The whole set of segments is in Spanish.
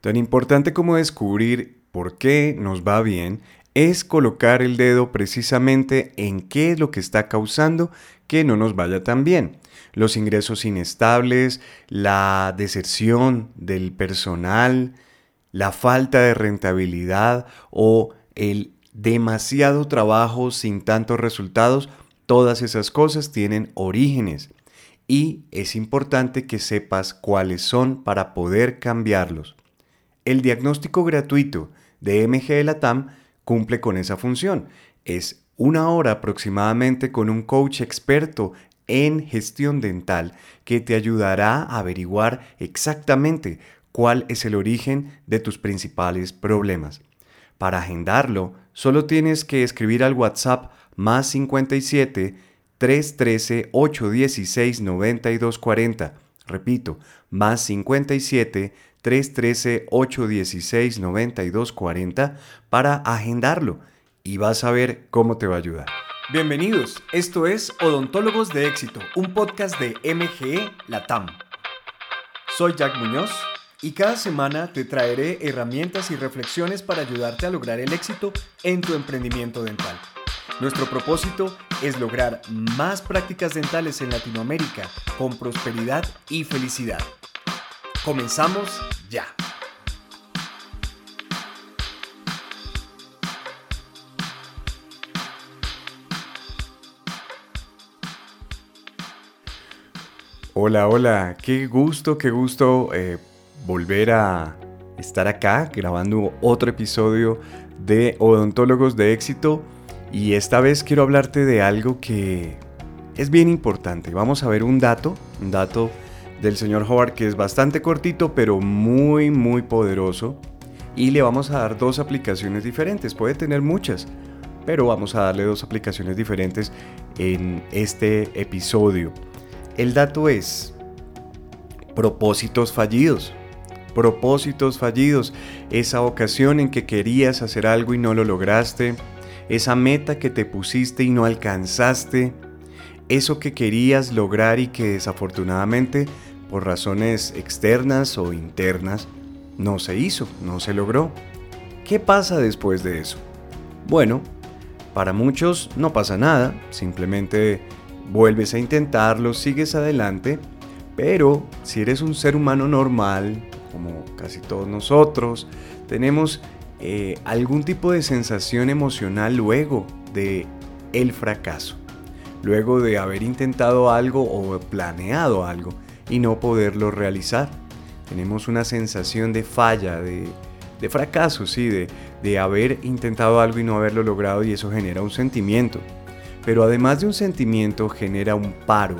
Tan importante como descubrir por qué nos va bien es colocar el dedo precisamente en qué es lo que está causando que no nos vaya tan bien. Los ingresos inestables, la deserción del personal, la falta de rentabilidad o el demasiado trabajo sin tantos resultados, todas esas cosas tienen orígenes y es importante que sepas cuáles son para poder cambiarlos. El diagnóstico gratuito de MG Latam cumple con esa función. Es una hora aproximadamente con un coach experto en gestión dental que te ayudará a averiguar exactamente cuál es el origen de tus principales problemas. Para agendarlo, solo tienes que escribir al WhatsApp más 57 313 816 9240. Repito, más 57 313 816 9240 para agendarlo y vas a ver cómo te va a ayudar. Bienvenidos, esto es Odontólogos de Éxito, un podcast de MGE Latam. Soy Jack Muñoz y cada semana te traeré herramientas y reflexiones para ayudarte a lograr el éxito en tu emprendimiento dental. Nuestro propósito es lograr más prácticas dentales en Latinoamérica con prosperidad y felicidad. Comenzamos ya. Hola, hola, qué gusto, qué gusto eh, volver a estar acá grabando otro episodio de Odontólogos de Éxito y esta vez quiero hablarte de algo que es bien importante. Vamos a ver un dato, un dato del señor Howard que es bastante cortito pero muy muy poderoso y le vamos a dar dos aplicaciones diferentes, puede tener muchas, pero vamos a darle dos aplicaciones diferentes en este episodio. El dato es propósitos fallidos. Propósitos fallidos. Esa ocasión en que querías hacer algo y no lo lograste. Esa meta que te pusiste y no alcanzaste. Eso que querías lograr y que desafortunadamente por razones externas o internas no se hizo, no se logró. ¿Qué pasa después de eso? Bueno, para muchos no pasa nada, simplemente vuelves a intentarlo, sigues adelante, pero si eres un ser humano normal, como casi todos nosotros, tenemos eh, algún tipo de sensación emocional luego de el fracaso, luego de haber intentado algo o planeado algo y no poderlo realizar. Tenemos una sensación de falla, de, fracaso, sí, de, de haber intentado algo y no haberlo logrado y eso genera un sentimiento pero además de un sentimiento genera un paro.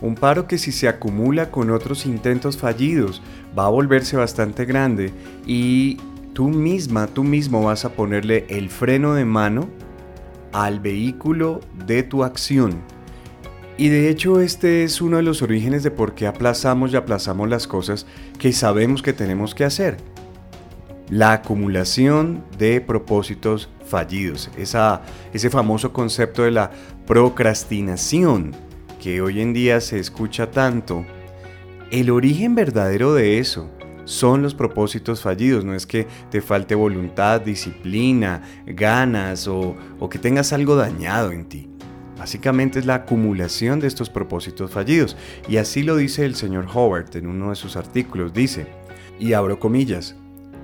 Un paro que si se acumula con otros intentos fallidos va a volverse bastante grande y tú misma, tú mismo vas a ponerle el freno de mano al vehículo de tu acción. Y de hecho este es uno de los orígenes de por qué aplazamos y aplazamos las cosas que sabemos que tenemos que hacer. La acumulación de propósitos fallidos, ese famoso concepto de la procrastinación que hoy en día se escucha tanto, el origen verdadero de eso son los propósitos fallidos, no es que te falte voluntad, disciplina, ganas o, o que tengas algo dañado en ti. Básicamente es la acumulación de estos propósitos fallidos. Y así lo dice el señor Howard en uno de sus artículos. Dice, y abro comillas,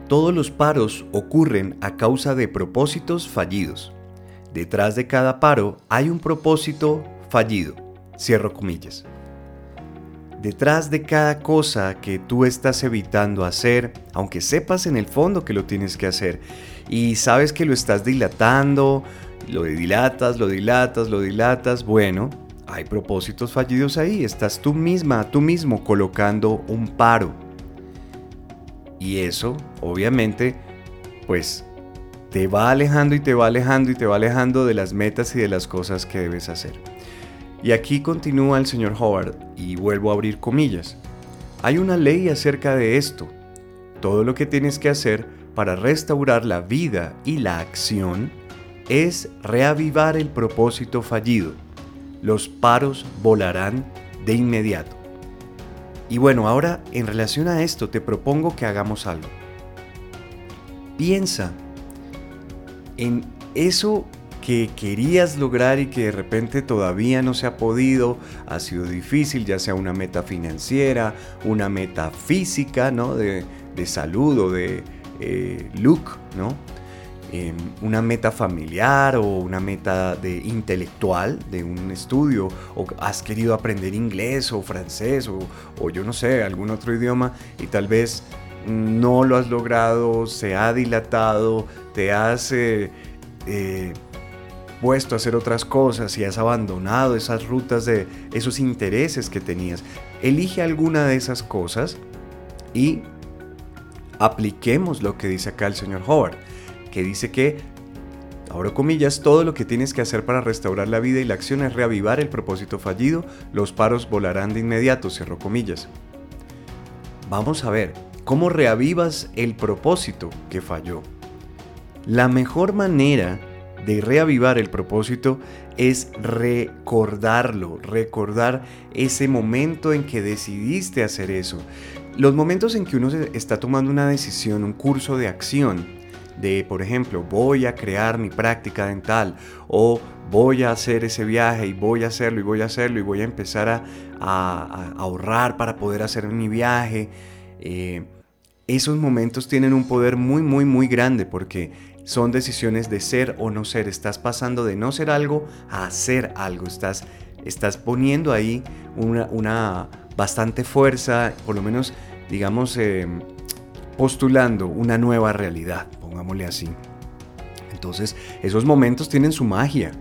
todos los paros ocurren a causa de propósitos fallidos. Detrás de cada paro hay un propósito fallido. Cierro comillas. Detrás de cada cosa que tú estás evitando hacer, aunque sepas en el fondo que lo tienes que hacer y sabes que lo estás dilatando, lo dilatas, lo dilatas, lo dilatas, bueno, hay propósitos fallidos ahí. Estás tú misma, tú mismo colocando un paro y eso, obviamente, pues te va alejando y te va alejando y te va alejando de las metas y de las cosas que debes hacer. Y aquí continúa el señor Howard y vuelvo a abrir comillas. Hay una ley acerca de esto. Todo lo que tienes que hacer para restaurar la vida y la acción es reavivar el propósito fallido. Los paros volarán de inmediato. Y bueno, ahora en relación a esto te propongo que hagamos algo. piensa en eso que querías lograr y que de repente todavía no se ha podido, ha sido difícil, ya sea una meta financiera, una meta física, ¿no? De, de salud o de eh, look, ¿no? Em, una meta familiar o una meta de intelectual de un estudio o has querido aprender inglés o francés o, o yo no sé, algún otro idioma y tal vez no lo has logrado, se ha dilatado, te has eh, eh, puesto a hacer otras cosas y has abandonado esas rutas de esos intereses que tenías. Elige alguna de esas cosas y apliquemos lo que dice acá el señor Howard, que dice que, ahora comillas, todo lo que tienes que hacer para restaurar la vida y la acción es reavivar el propósito fallido, los paros volarán de inmediato, cerró comillas. Vamos a ver, ¿cómo reavivas el propósito que falló? La mejor manera de reavivar el propósito es recordarlo, recordar ese momento en que decidiste hacer eso. Los momentos en que uno está tomando una decisión, un curso de acción, de, por ejemplo, voy a crear mi práctica dental o voy a hacer ese viaje y voy a hacerlo y voy a hacerlo y voy a empezar a, ahorrar para poder hacer mi viaje. Eh, esos momentos tienen un poder muy, muy, muy grande porque son decisiones de ser o no ser. Estás pasando de no ser algo a hacer algo. Estás, estás poniendo ahí una, bastante fuerza, por lo menos, digamos, eh, postulando una nueva realidad, pongámosle así. Entonces, esos momentos tienen su magia.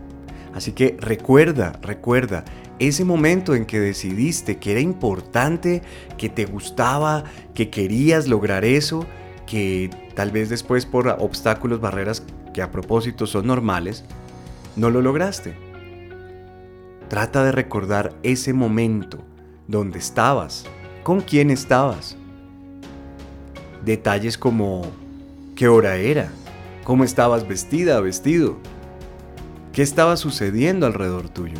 Así que recuerda, recuerda, ese momento en que decidiste que era importante, que te gustaba, que querías lograr eso, que tal vez después por obstáculos, barreras que a propósito son normales, no lo lograste. Trata de recordar ese momento, donde estabas, con quién estabas. Detalles como qué hora era, cómo estabas vestida, vestido, qué estaba sucediendo alrededor tuyo.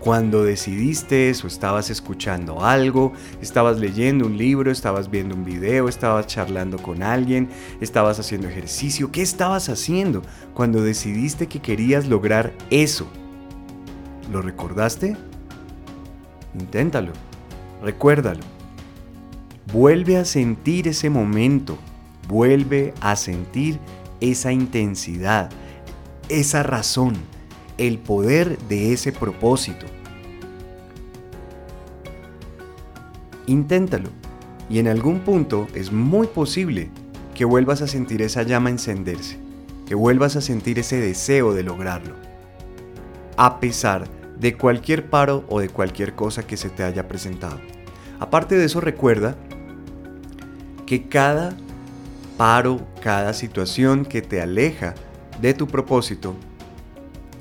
Cuando decidiste eso, estabas escuchando algo, estabas leyendo un libro, estabas viendo un video, estabas charlando con alguien, estabas haciendo ejercicio. ¿Qué estabas haciendo cuando decidiste que querías lograr eso? ¿Lo recordaste? Inténtalo, recuérdalo. Vuelve a sentir ese momento, vuelve a sentir esa intensidad, esa razón, el poder de ese propósito. Inténtalo y en algún punto es muy posible que vuelvas a sentir esa llama encenderse, que vuelvas a sentir ese deseo de lograrlo, a pesar de cualquier paro o de cualquier cosa que se te haya presentado. Aparte de eso, recuerda que cada paro, cada situación que te aleja de tu propósito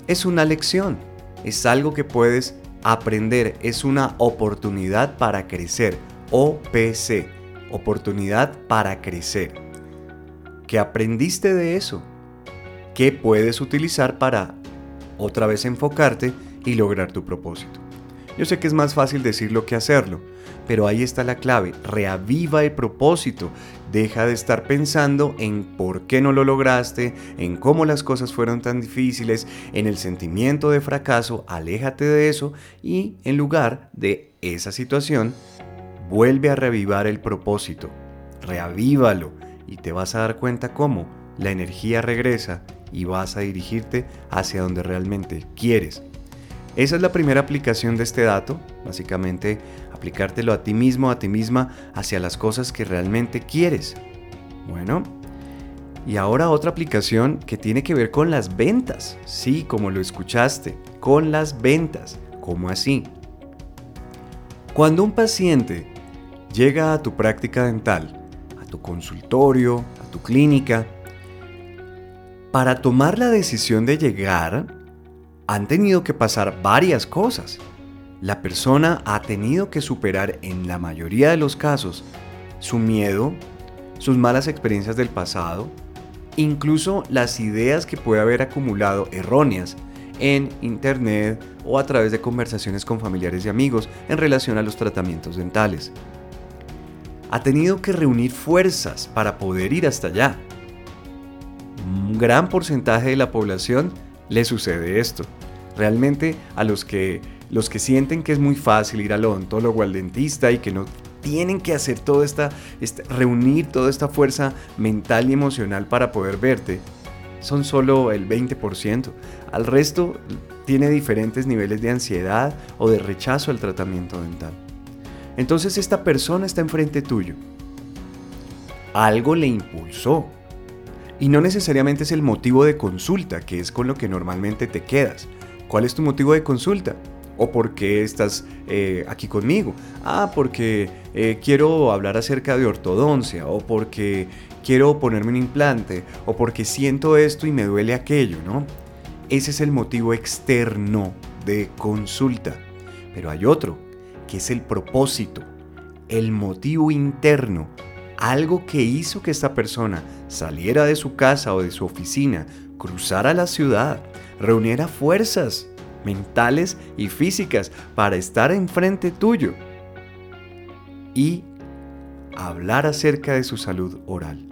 es una lección, es algo que puedes Aprender es una oportunidad para crecer. OPC, oportunidad para crecer. ¿Qué aprendiste de eso? ¿Qué puedes utilizar para otra vez enfocarte y lograr tu propósito? Yo sé que es más fácil decirlo que hacerlo, pero ahí está la clave. Reaviva el propósito. Deja de estar pensando en por qué no lo lograste, en cómo las cosas fueron tan difíciles, en el sentimiento de fracaso. Aléjate de eso y en lugar de esa situación, vuelve a reavivar el propósito. Reavívalo y te vas a dar cuenta cómo la energía regresa y vas a dirigirte hacia donde realmente quieres. Esa es la primera aplicación de este dato, básicamente aplicártelo a ti mismo, a ti misma, hacia las cosas que realmente quieres. Bueno, y ahora otra aplicación que tiene que ver con las ventas. Sí, como lo escuchaste, con las ventas. ¿Cómo así? Cuando un paciente llega a tu práctica dental, a tu consultorio, a tu clínica, para tomar la decisión de llegar, han tenido que pasar varias cosas. La persona ha tenido que superar en la mayoría de los casos su miedo, sus malas experiencias del pasado, incluso las ideas que puede haber acumulado erróneas en internet o a través de conversaciones con familiares y amigos en relación a los tratamientos dentales. Ha tenido que reunir fuerzas para poder ir hasta allá. un gran porcentaje de la población le sucede esto. Realmente a los que, los que sienten que es muy fácil ir al odontólogo, al dentista y que no tienen que hacer toda esta, esta, reunir toda esta fuerza mental y emocional para poder verte, son solo el 20%. Al resto tiene diferentes niveles de ansiedad o de rechazo al tratamiento dental. Entonces esta persona está enfrente tuyo. Algo le impulsó. Y no necesariamente es el motivo de consulta, que es con lo que normalmente te quedas. ¿Cuál es tu motivo de consulta? ¿O por qué estás eh, aquí conmigo? Ah, porque eh, quiero hablar acerca de ortodoncia, o porque quiero ponerme un implante, o porque siento esto y me duele aquello, ¿no? Ese es el motivo externo de consulta. Pero hay otro, que es el propósito, el motivo interno, algo que hizo que esta persona saliera de su casa o de su oficina, cruzara la ciudad, reuniera fuerzas mentales y físicas para estar enfrente tuyo y hablar acerca de su salud oral.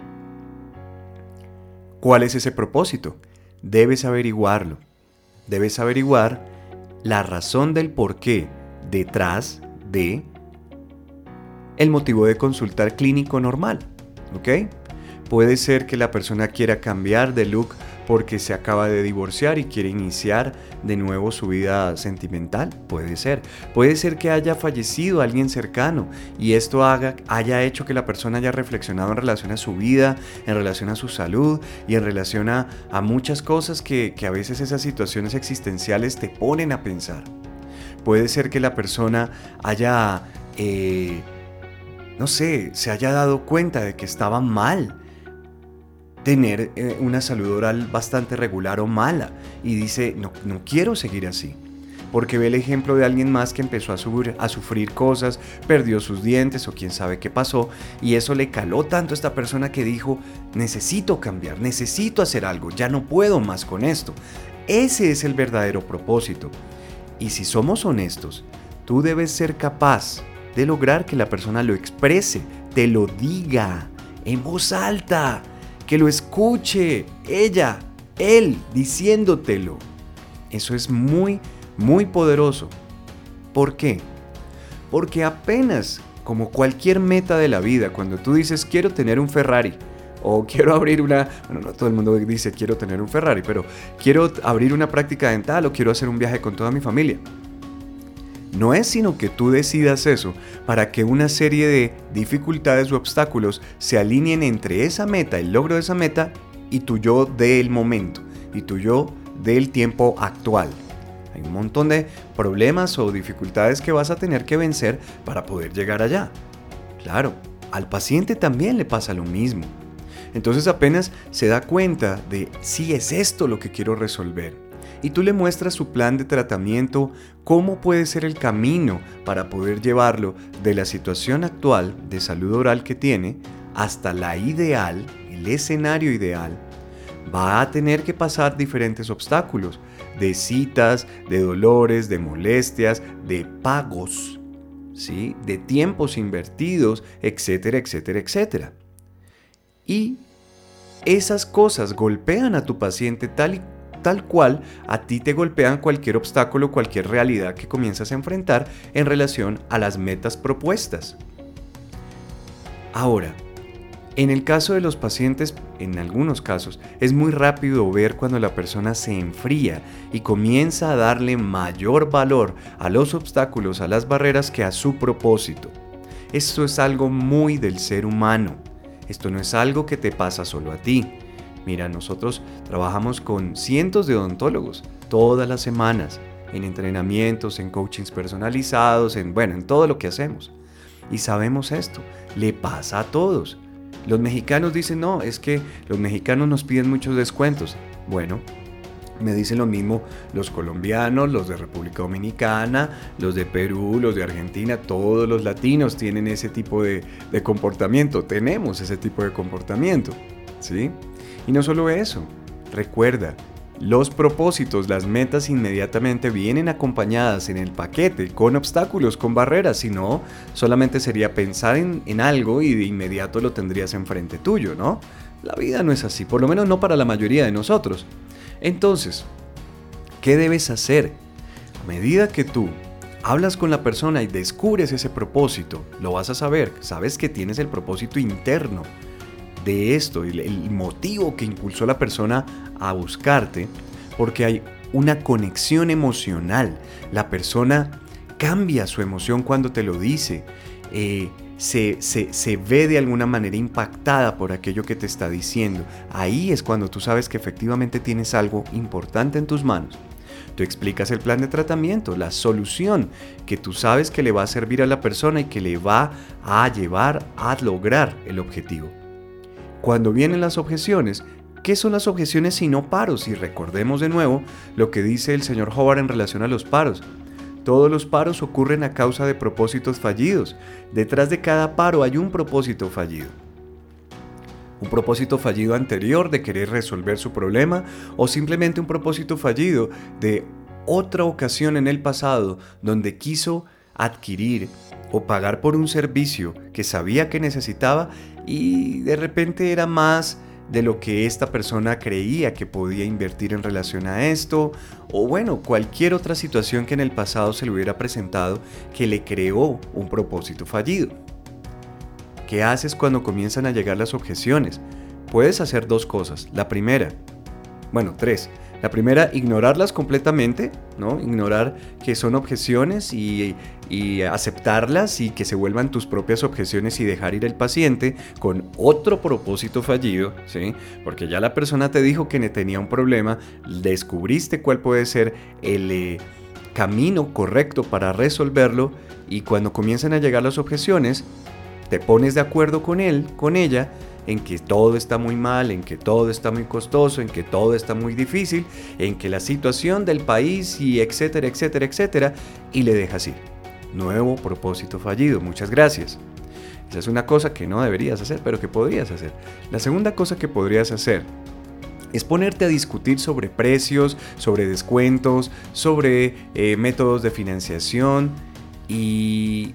¿Cuál es ese propósito? Debes averiguarlo. Debes averiguar la razón del por qué detrás de el motivo de consultar clínico normal. ¿Ok? Puede ser que la persona quiera cambiar de look porque se acaba de divorciar y quiere iniciar de nuevo su vida sentimental. Puede ser. Puede ser que haya fallecido alguien cercano y esto haga, haya hecho que la persona haya reflexionado en relación a su vida, en relación a su salud y en relación a, muchas cosas que, a veces esas situaciones existenciales te ponen a pensar. Puede ser que la persona haya... Eh, no sé, se haya dado cuenta de que estaba mal tener eh, una salud oral bastante regular o mala y dice, no, no quiero seguir así. Porque ve el ejemplo de alguien más que empezó a, subir, a sufrir cosas, perdió sus dientes o quién sabe qué pasó, y eso le caló tanto a esta persona que dijo, necesito cambiar, necesito hacer algo, ya no puedo más con esto. Ese es el verdadero propósito. Y si somos honestos, tú debes ser capaz de lograr que la persona lo exprese, te lo diga en voz alta que lo escuche ella, él, diciéndotelo. Eso es muy, muy poderoso. ¿Por qué? Porque apenas, como cualquier meta de la vida, cuando tú dices quiero tener un Ferrari, o quiero abrir una, bueno, no todo el mundo dice quiero tener un Ferrari, pero quiero abrir una práctica dental o quiero hacer un viaje con toda mi familia. No es sino que tú decidas eso para que una serie de dificultades o obstáculos se alineen entre esa meta, el logro de esa meta, y tu yo del momento, y tu yo del tiempo actual. Hay un montón de problemas o dificultades que vas a tener que vencer para poder llegar allá. Claro, al paciente también le pasa lo mismo. Entonces apenas se da cuenta de si es esto lo que quiero resolver y tú le muestras su plan de tratamiento, cómo puede ser el camino para poder llevarlo de la situación actual de salud oral que tiene hasta la ideal, el escenario ideal, va a tener que pasar diferentes obstáculos, de citas, de dolores, de molestias, de pagos, ¿sí? de tiempos invertidos, etcétera, etcétera, etcétera. Y esas cosas golpean a tu paciente tal y tal cual a ti te golpean cualquier obstáculo, cualquier realidad que comienzas a enfrentar en relación a las metas propuestas. Ahora, en el caso de los pacientes, en algunos casos, es muy rápido ver cuando la persona se enfría y comienza a darle mayor valor a los obstáculos, a las barreras que a su propósito. Esto es algo muy del ser humano. Esto no es algo que te pasa solo a ti. Mira, nosotros trabajamos con cientos de odontólogos todas las semanas, en entrenamientos, en coachings personalizados, en bueno, en todo lo que hacemos. Y sabemos esto, le pasa a todos. Los mexicanos dicen, no, es que los mexicanos nos piden muchos descuentos. Bueno, me dicen lo mismo los colombianos, los de República Dominicana, los de Perú, los de Argentina, todos los latinos tienen ese tipo de, de comportamiento, tenemos ese tipo de comportamiento, ¿sí? Y no solo eso, recuerda, los propósitos, las metas inmediatamente vienen acompañadas en el paquete con obstáculos, con barreras, si no, solamente sería pensar en, algo y de inmediato lo tendrías enfrente tuyo, ¿no? La vida no es así, por lo menos no para la mayoría de nosotros. Entonces, ¿qué debes hacer? A medida que tú hablas con la persona y descubres ese propósito, lo vas a saber, sabes que tienes el propósito interno de esto, el, motivo que impulsó a la persona a buscarte, porque hay una conexión emocional. La persona cambia su emoción cuando te lo dice. Eh, se, se, ve de alguna manera impactada por aquello que te está diciendo. Ahí es cuando tú sabes que efectivamente tienes algo importante en tus manos. Tú explicas el plan de tratamiento, la solución que tú sabes que le va a servir a la persona y que le va a llevar a lograr el objetivo. Cuando vienen las objeciones, ¿qué son las objeciones si no paros? Y recordemos de nuevo lo que dice el señor Howard en relación a los paros. Todos los paros ocurren a causa de propósitos fallidos. Detrás de cada paro hay un propósito fallido. Un propósito fallido anterior de querer resolver su problema o simplemente un propósito fallido de otra ocasión en el pasado donde quiso adquirir o pagar por un servicio que sabía que necesitaba y de repente era más de lo que esta persona creía que podía invertir en relación a esto, o bueno, cualquier otra situación que en el pasado se le hubiera presentado que le creó un propósito fallido. ¿Qué haces cuando comienzan a llegar las objeciones? Puedes hacer dos cosas. La primera, bueno, tres. La primera, ignorarlas completamente, ¿no? Ignorar que son objeciones y, aceptarlas y que se vuelvan tus propias objeciones y dejar ir el paciente con otro propósito fallido, ¿sí? Porque ya la persona te dijo que tenía un problema, descubriste cuál puede ser el eh, camino correcto para resolverlo y cuando comienzan a llegar las objeciones, te pones de acuerdo con él, con ella, en que todo está muy mal, en que todo está muy costoso, en que todo está muy difícil, en que la situación del país y etcétera, etcétera, etcétera, y le dejas ir. Nuevo propósito fallido, muchas gracias. Esa es una cosa que no deberías hacer, pero que podrías hacer. La segunda cosa que podrías hacer es ponerte a discutir sobre precios, sobre descuentos, sobre eh, métodos de financiación y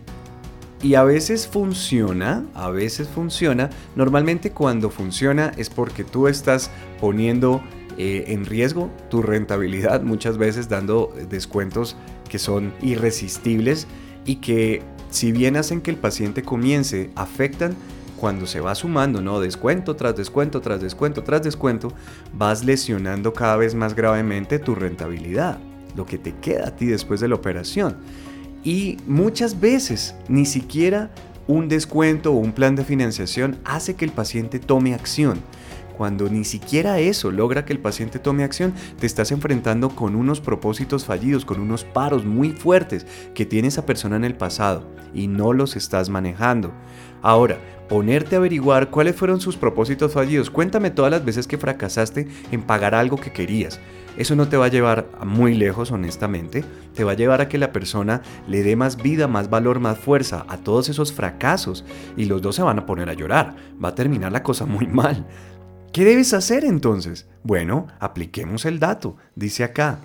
y a veces funciona, a veces funciona. Normalmente cuando funciona es porque tú estás poniendo eh, en riesgo tu rentabilidad, muchas veces dando descuentos que son irresistibles y que si bien hacen que el paciente comience, afectan cuando se va sumando, ¿no? Descuento tras descuento, tras descuento, tras descuento, vas lesionando cada vez más gravemente tu rentabilidad, lo que te queda a ti después de la operación. Y muchas veces ni siquiera un descuento o un plan de financiación hace que el paciente tome acción. Cuando ni siquiera eso logra que el paciente tome acción, te estás enfrentando con unos propósitos fallidos, con unos paros muy fuertes que tiene esa persona en el pasado y no los estás manejando. Ahora, ponerte a averiguar cuáles fueron sus propósitos fallidos. Cuéntame todas las veces que fracasaste en pagar algo que querías. Eso no te va a llevar muy lejos, honestamente. Te va a llevar a que la persona le dé más vida, más valor, más fuerza a todos esos fracasos. Y los dos se van a poner a llorar. Va a terminar la cosa muy mal. ¿Qué debes hacer entonces? Bueno, apliquemos el dato. Dice acá,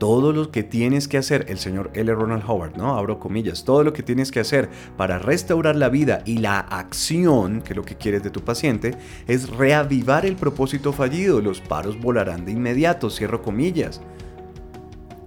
todo lo que tienes que hacer, el señor L. Ronald Howard, ¿no? Abro comillas, todo lo que tienes que hacer para restaurar la vida y la acción, que es lo que quieres de tu paciente, es reavivar el propósito fallido. Los paros volarán de inmediato, cierro comillas.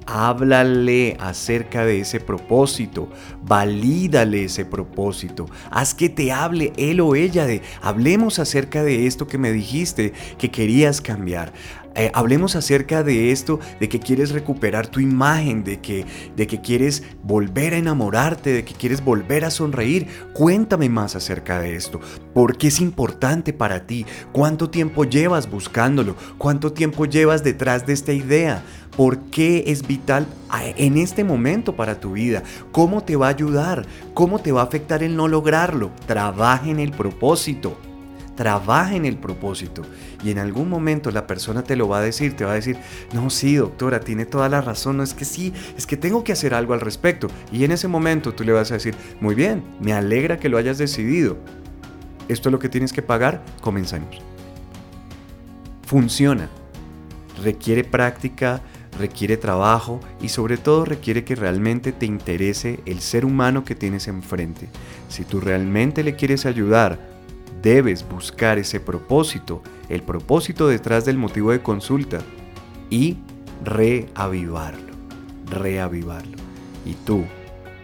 Háblale acerca de ese propósito, valídale ese propósito, haz que te hable él o ella de, hablemos acerca de esto que me dijiste que querías cambiar. Eh, hablemos acerca de esto, de que quieres recuperar tu imagen, de que, de que quieres volver a enamorarte, de que quieres volver a sonreír. Cuéntame más acerca de esto. ¿Por qué es importante para ti? ¿Cuánto tiempo llevas buscándolo? ¿Cuánto tiempo llevas detrás de esta idea? ¿Por qué es vital en este momento para tu vida? ¿Cómo te va a ayudar? ¿Cómo te va a afectar el no lograrlo? Trabaja en el propósito. Trabaja en el propósito. Y en algún momento la persona te lo va a decir, te va a decir, no, sí, doctora, tiene toda la razón, no es que sí, es que tengo que hacer algo al respecto. Y en ese momento tú le vas a decir, muy bien, me alegra que lo hayas decidido. Esto es lo que tienes que pagar, comenzamos. Funciona. Requiere práctica, requiere trabajo y sobre todo requiere que realmente te interese el ser humano que tienes enfrente. Si tú realmente le quieres ayudar debes buscar ese propósito, el propósito detrás del motivo de consulta y reavivarlo, reavivarlo. Y tú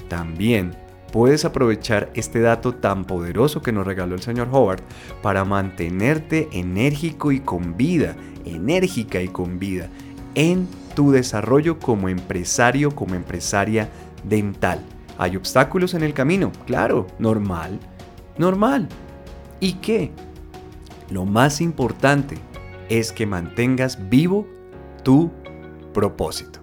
también puedes aprovechar este dato tan poderoso que nos regaló el señor Howard para mantenerte enérgico y con vida, enérgica y con vida en tu desarrollo como empresario, como empresaria dental. ¿Hay obstáculos en el camino? Claro, normal, normal. ¿Y qué? Lo más importante es que mantengas vivo tu propósito.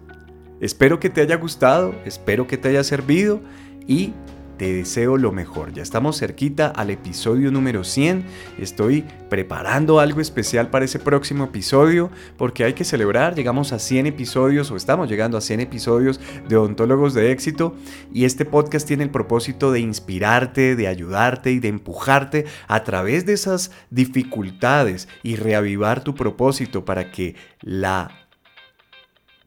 Espero que te haya gustado, espero que te haya servido y te deseo lo mejor. Ya estamos cerquita al episodio número 100. Estoy preparando algo especial para ese próximo episodio porque hay que celebrar. Llegamos a 100 episodios o estamos llegando a 100 episodios de Odontólogos de Éxito y este podcast tiene el propósito de inspirarte, de ayudarte y de empujarte a través de esas dificultades y reavivar tu propósito para que la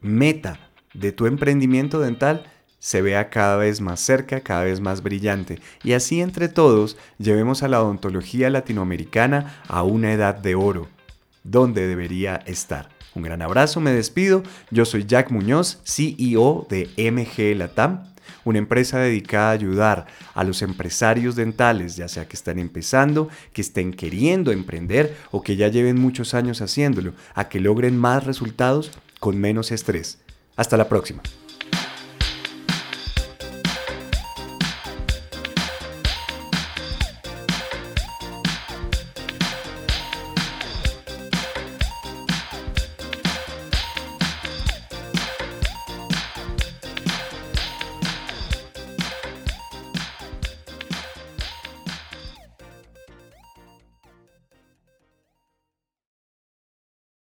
meta de tu emprendimiento dental se vea cada vez más cerca, cada vez más brillante, y así entre todos llevemos a la odontología latinoamericana a una edad de oro, donde debería estar. Un gran abrazo, me despido. Yo soy Jack Muñoz, CEO de MG Latam, una empresa dedicada a ayudar a los empresarios dentales, ya sea que están empezando, que estén queriendo emprender o que ya lleven muchos años haciéndolo, a que logren más resultados con menos estrés. Hasta la próxima.